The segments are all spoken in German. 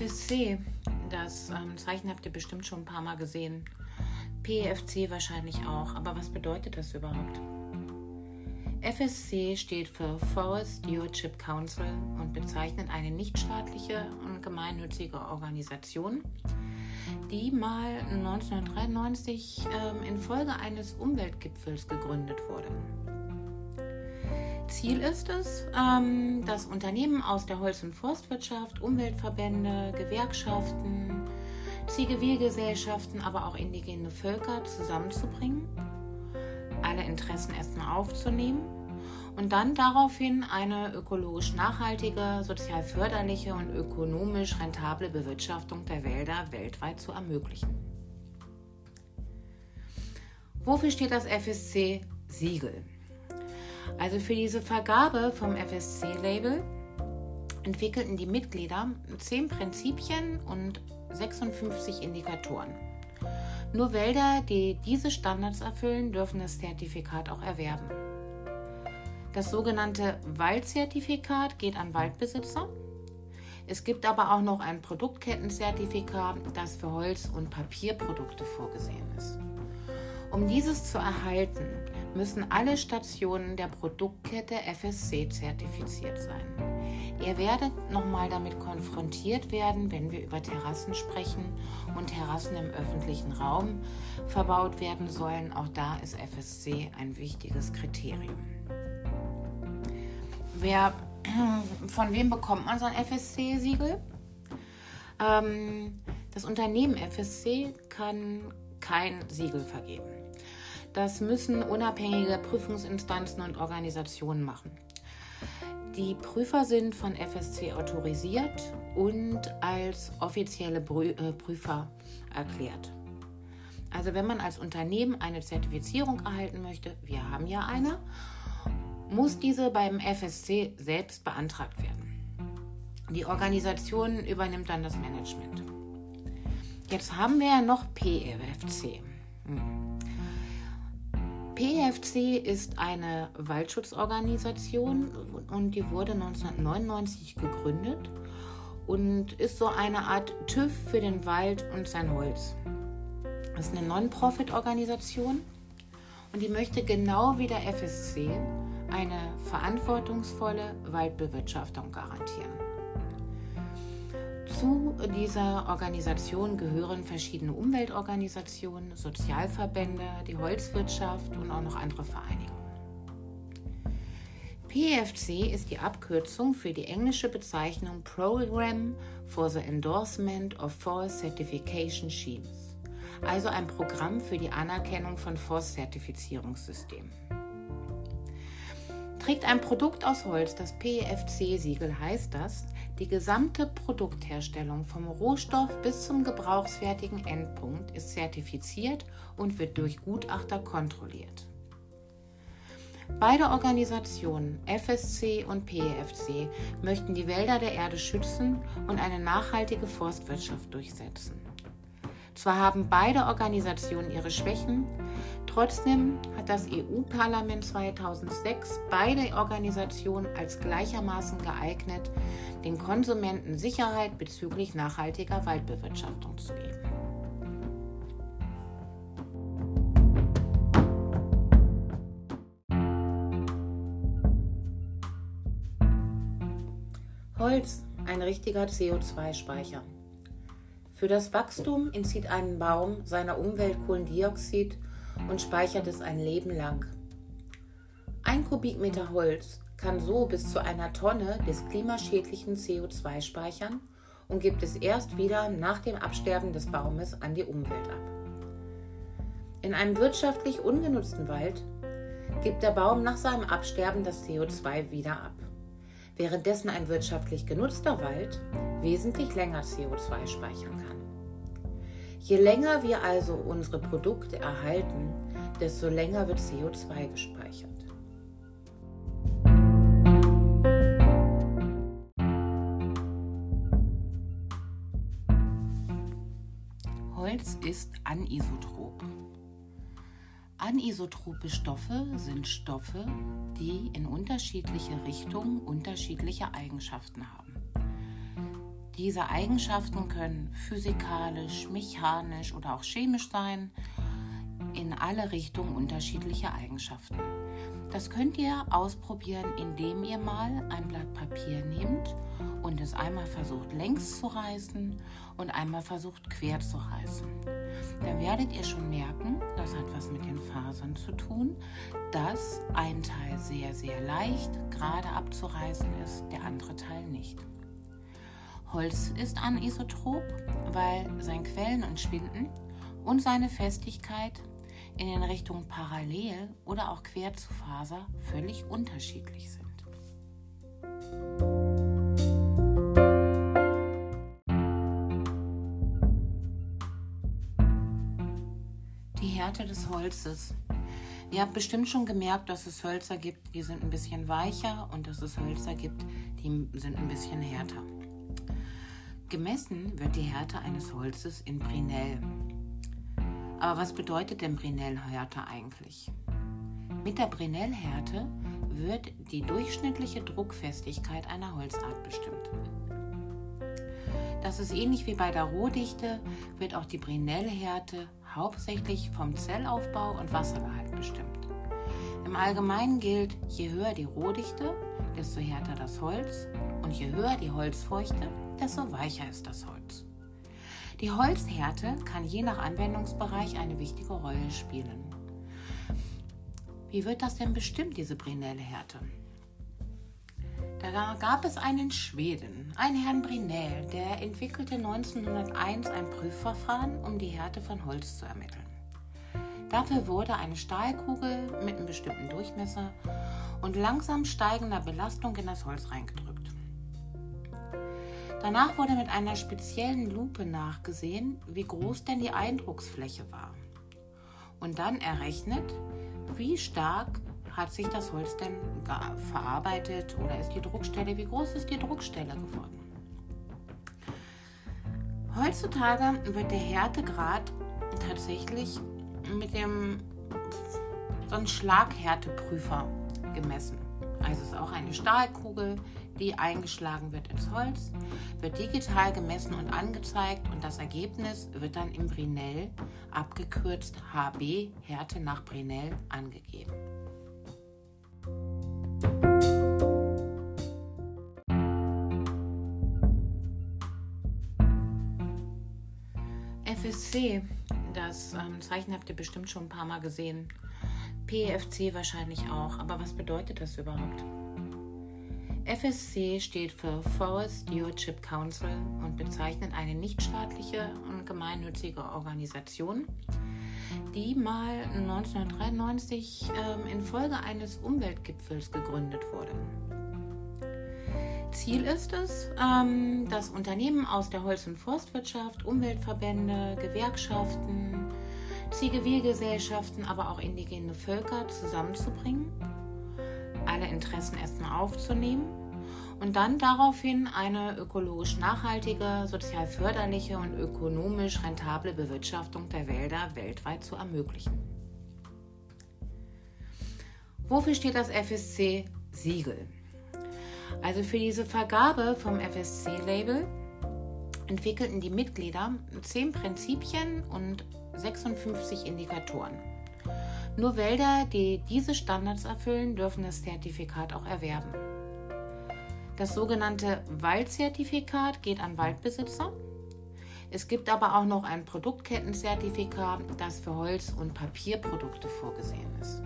FSC, das ähm, Zeichen habt ihr bestimmt schon ein paar Mal gesehen. PFC wahrscheinlich auch. Aber was bedeutet das überhaupt? FSC steht für Forest Stewardship Council und bezeichnet eine nichtstaatliche und gemeinnützige Organisation, die mal 1993 ähm, infolge eines Umweltgipfels gegründet wurde. Ziel ist es, ähm, dass Unternehmen aus der Holz- und Forstwirtschaft, Umweltverbände, Gewerkschaften, Zivilgesellschaften, aber auch indigene Völker zusammenzubringen, alle Interessen erstmal aufzunehmen und dann daraufhin eine ökologisch nachhaltige, sozial förderliche und ökonomisch rentable Bewirtschaftung der Wälder weltweit zu ermöglichen. Wofür steht das FSC-Siegel? Also für diese Vergabe vom FSC-Label entwickelten die Mitglieder zehn Prinzipien und 56 Indikatoren. Nur Wälder, die diese Standards erfüllen, dürfen das Zertifikat auch erwerben. Das sogenannte Waldzertifikat geht an Waldbesitzer. Es gibt aber auch noch ein Produktkettenzertifikat, das für Holz- und Papierprodukte vorgesehen ist. Um dieses zu erhalten, müssen alle Stationen der Produktkette FSC zertifiziert sein. Ihr werdet nochmal damit konfrontiert werden, wenn wir über Terrassen sprechen und Terrassen im öffentlichen Raum verbaut werden sollen. Auch da ist FSC ein wichtiges Kriterium. Wer, von wem bekommt man so ein FSC-Siegel? Ähm, das Unternehmen FSC kann kein Siegel vergeben. Das müssen unabhängige Prüfungsinstanzen und Organisationen machen. Die Prüfer sind von FSC autorisiert und als offizielle äh, Prüfer erklärt. Also wenn man als Unternehmen eine Zertifizierung erhalten möchte, wir haben ja eine, muss diese beim FSC selbst beantragt werden. Die Organisation übernimmt dann das Management. Jetzt haben wir ja noch PFC. Hm. PFC ist eine Waldschutzorganisation und die wurde 1999 gegründet und ist so eine Art TÜV für den Wald und sein Holz. Das ist eine Non-Profit-Organisation und die möchte genau wie der FSC eine verantwortungsvolle Waldbewirtschaftung garantieren. Zu dieser Organisation gehören verschiedene Umweltorganisationen, Sozialverbände, die Holzwirtschaft und auch noch andere Vereinigungen. PFC ist die Abkürzung für die englische Bezeichnung Program for the Endorsement of Forest Certification Schemes, also ein Programm für die Anerkennung von Forstzertifizierungssystemen. Trägt ein Produkt aus Holz das PFC-Siegel, heißt das, die gesamte Produktherstellung vom Rohstoff bis zum gebrauchsfertigen Endpunkt ist zertifiziert und wird durch Gutachter kontrolliert. Beide Organisationen, FSC und PEFC, möchten die Wälder der Erde schützen und eine nachhaltige Forstwirtschaft durchsetzen. Zwar haben beide Organisationen ihre Schwächen, trotzdem hat das EU-Parlament 2006 beide Organisationen als gleichermaßen geeignet, den Konsumenten Sicherheit bezüglich nachhaltiger Waldbewirtschaftung zu geben. Holz, ein richtiger CO2-Speicher. Für das Wachstum entzieht ein Baum seiner Umwelt Kohlendioxid und speichert es ein Leben lang. Ein Kubikmeter Holz kann so bis zu einer Tonne des klimaschädlichen CO2 speichern und gibt es erst wieder nach dem Absterben des Baumes an die Umwelt ab. In einem wirtschaftlich ungenutzten Wald gibt der Baum nach seinem Absterben das CO2 wieder ab, währenddessen ein wirtschaftlich genutzter Wald wesentlich länger CO2 speichern kann. Je länger wir also unsere Produkte erhalten, desto länger wird CO2 gespeichert. Holz ist anisotrop. Anisotrope Stoffe sind Stoffe, die in unterschiedliche Richtungen unterschiedliche Eigenschaften haben. Diese Eigenschaften können physikalisch, mechanisch oder auch chemisch sein, in alle Richtungen unterschiedliche Eigenschaften. Das könnt ihr ausprobieren, indem ihr mal ein Blatt Papier nehmt und es einmal versucht längs zu reißen und einmal versucht quer zu reißen. Dann werdet ihr schon merken, das hat was mit den Fasern zu tun, dass ein Teil sehr, sehr leicht gerade abzureißen ist, der andere Teil nicht. Holz ist anisotroph, weil sein Quellen und Schwinden und seine Festigkeit in den Richtungen parallel oder auch quer zu Faser völlig unterschiedlich sind. Die Härte des Holzes. Ihr habt bestimmt schon gemerkt, dass es Hölzer gibt, die sind ein bisschen weicher und dass es Hölzer gibt, die sind ein bisschen härter. Gemessen wird die Härte eines Holzes in Brinell. Aber was bedeutet denn Brinell-Härte eigentlich? Mit der Brinell-Härte wird die durchschnittliche Druckfestigkeit einer Holzart bestimmt. Das ist ähnlich wie bei der Rohdichte, wird auch die Brinell-Härte hauptsächlich vom Zellaufbau und Wassergehalt bestimmt. Im Allgemeinen gilt, je höher die Rohdichte, desto härter das Holz und je höher die Holzfeuchte, desto weicher ist das Holz. Die Holzhärte kann je nach Anwendungsbereich eine wichtige Rolle spielen. Wie wird das denn bestimmt, diese Brinelle Härte? Da gab es einen Schweden, einen Herrn Brinell, der entwickelte 1901 ein Prüfverfahren, um die Härte von Holz zu ermitteln. Dafür wurde eine Stahlkugel mit einem bestimmten Durchmesser und langsam steigender Belastung in das Holz reingedrückt. Danach wurde mit einer speziellen Lupe nachgesehen, wie groß denn die Eindrucksfläche war. Und dann errechnet, wie stark hat sich das Holz denn verarbeitet oder ist die Druckstelle, wie groß ist die Druckstelle geworden. Heutzutage wird der Härtegrad tatsächlich mit dem so Schlaghärteprüfer gemessen. Also es ist auch eine Stahlkugel, die eingeschlagen wird ins Holz, wird digital gemessen und angezeigt und das Ergebnis wird dann im Brinell, abgekürzt HB, Härte nach Brinell, angegeben. FSC, das ähm, Zeichen habt ihr bestimmt schon ein paar Mal gesehen. PFC wahrscheinlich auch, aber was bedeutet das überhaupt? FSC steht für Forest Stewardship Council und bezeichnet eine nichtstaatliche und gemeinnützige Organisation, die mal 1993 ähm, infolge eines Umweltgipfels gegründet wurde. Ziel ist es, ähm, dass Unternehmen aus der Holz- und Forstwirtschaft, Umweltverbände, Gewerkschaften, Zivilgesellschaften, aber auch indigene Völker zusammenzubringen alle Interessen erstmal aufzunehmen und dann daraufhin eine ökologisch nachhaltige, sozial förderliche und ökonomisch rentable Bewirtschaftung der Wälder weltweit zu ermöglichen. Wofür steht das FSC-Siegel? Also für diese Vergabe vom FSC-Label entwickelten die Mitglieder zehn Prinzipien und 56 Indikatoren. Nur Wälder, die diese Standards erfüllen, dürfen das Zertifikat auch erwerben. Das sogenannte Waldzertifikat geht an Waldbesitzer. Es gibt aber auch noch ein Produktkettenzertifikat, das für Holz- und Papierprodukte vorgesehen ist.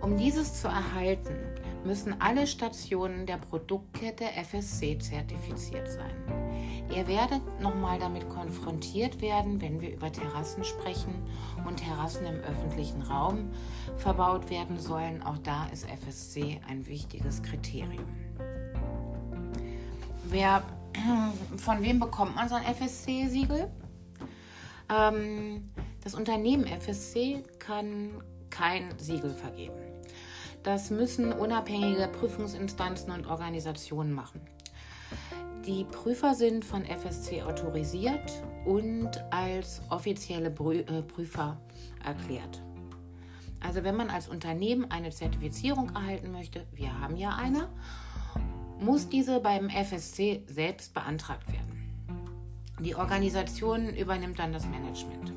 Um dieses zu erhalten, müssen alle Stationen der Produktkette FSC zertifiziert sein. Ihr werdet nochmal damit konfrontiert werden, wenn wir über Terrassen sprechen und Terrassen im öffentlichen Raum verbaut werden sollen. Auch da ist FSC ein wichtiges Kriterium. Wer, von wem bekommt man so ein FSC-Siegel? Ähm, das Unternehmen FSC kann kein Siegel vergeben. Das müssen unabhängige Prüfungsinstanzen und Organisationen machen. Die Prüfer sind von FSC autorisiert und als offizielle äh, Prüfer erklärt. Also wenn man als Unternehmen eine Zertifizierung erhalten möchte, wir haben ja eine, muss diese beim FSC selbst beantragt werden. Die Organisation übernimmt dann das Management.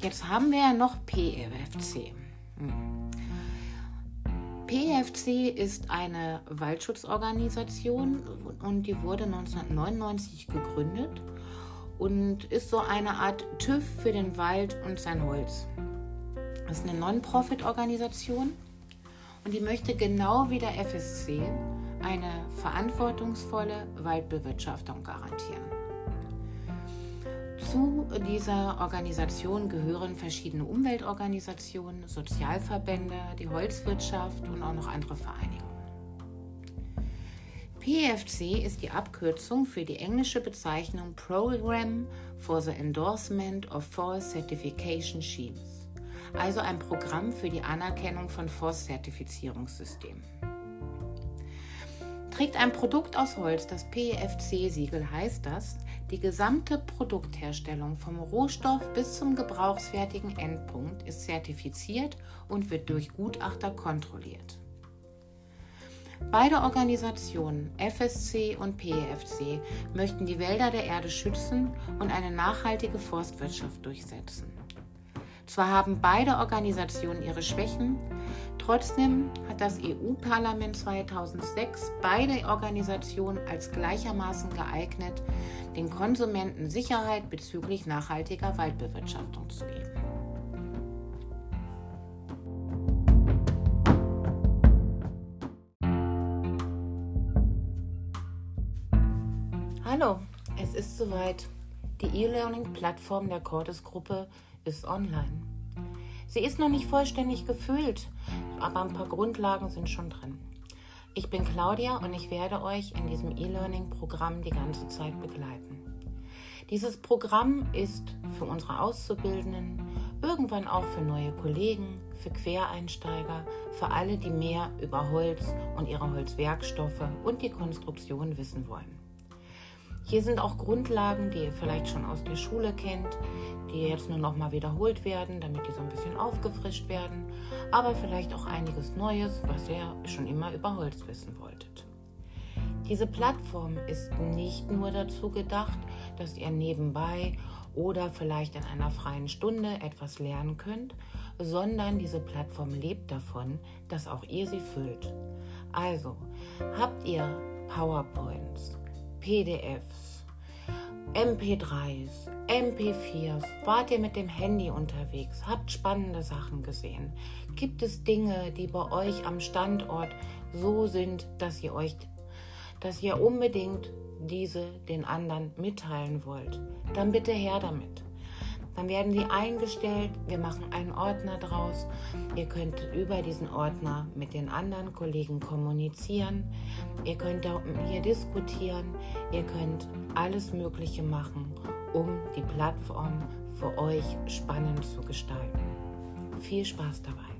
Jetzt haben wir ja noch PFC. Hm. PFC ist eine Waldschutzorganisation und die wurde 1999 gegründet und ist so eine Art TÜV für den Wald und sein Holz. Das ist eine Non-Profit-Organisation und die möchte genau wie der FSC eine verantwortungsvolle Waldbewirtschaftung garantieren. Zu dieser Organisation gehören verschiedene Umweltorganisationen, Sozialverbände, die Holzwirtschaft und auch noch andere Vereinigungen. PFC ist die Abkürzung für die englische Bezeichnung Program for the Endorsement of Forest Certification Schemes, also ein Programm für die Anerkennung von Forstzertifizierungssystemen. Trägt ein Produkt aus Holz das PEFC-Siegel, heißt das, die gesamte Produktherstellung vom Rohstoff bis zum gebrauchsfertigen Endpunkt ist zertifiziert und wird durch Gutachter kontrolliert. Beide Organisationen, FSC und PEFC, möchten die Wälder der Erde schützen und eine nachhaltige Forstwirtschaft durchsetzen. Zwar haben beide Organisationen ihre Schwächen, trotzdem hat das EU-Parlament 2006 beide Organisationen als gleichermaßen geeignet, den Konsumenten Sicherheit bezüglich nachhaltiger Waldbewirtschaftung zu geben. Hallo, es ist soweit. Die E-Learning-Plattform der Cordes-Gruppe ist online. Sie ist noch nicht vollständig gefüllt, aber ein paar Grundlagen sind schon drin. Ich bin Claudia und ich werde euch in diesem E-Learning-Programm die ganze Zeit begleiten. Dieses Programm ist für unsere Auszubildenden, irgendwann auch für neue Kollegen, für Quereinsteiger, für alle, die mehr über Holz und ihre Holzwerkstoffe und die Konstruktion wissen wollen. Hier sind auch Grundlagen, die ihr vielleicht schon aus der Schule kennt, die jetzt nur noch mal wiederholt werden, damit die so ein bisschen aufgefrischt werden, aber vielleicht auch einiges Neues, was ihr schon immer über Holz wissen wolltet. Diese Plattform ist nicht nur dazu gedacht, dass ihr nebenbei oder vielleicht in einer freien Stunde etwas lernen könnt, sondern diese Plattform lebt davon, dass auch ihr sie füllt. Also, habt ihr PowerPoints, PDFs, MP3s, MP4s, wart ihr mit dem Handy unterwegs, habt spannende Sachen gesehen. Gibt es Dinge, die bei euch am Standort so sind, dass ihr euch, dass ihr unbedingt diese den anderen mitteilen wollt? Dann bitte her damit. Dann werden die eingestellt, wir machen einen Ordner draus. Ihr könnt über diesen Ordner mit den anderen Kollegen kommunizieren. Ihr könnt hier diskutieren. Ihr könnt alles Mögliche machen, um die Plattform für euch spannend zu gestalten. Viel Spaß dabei.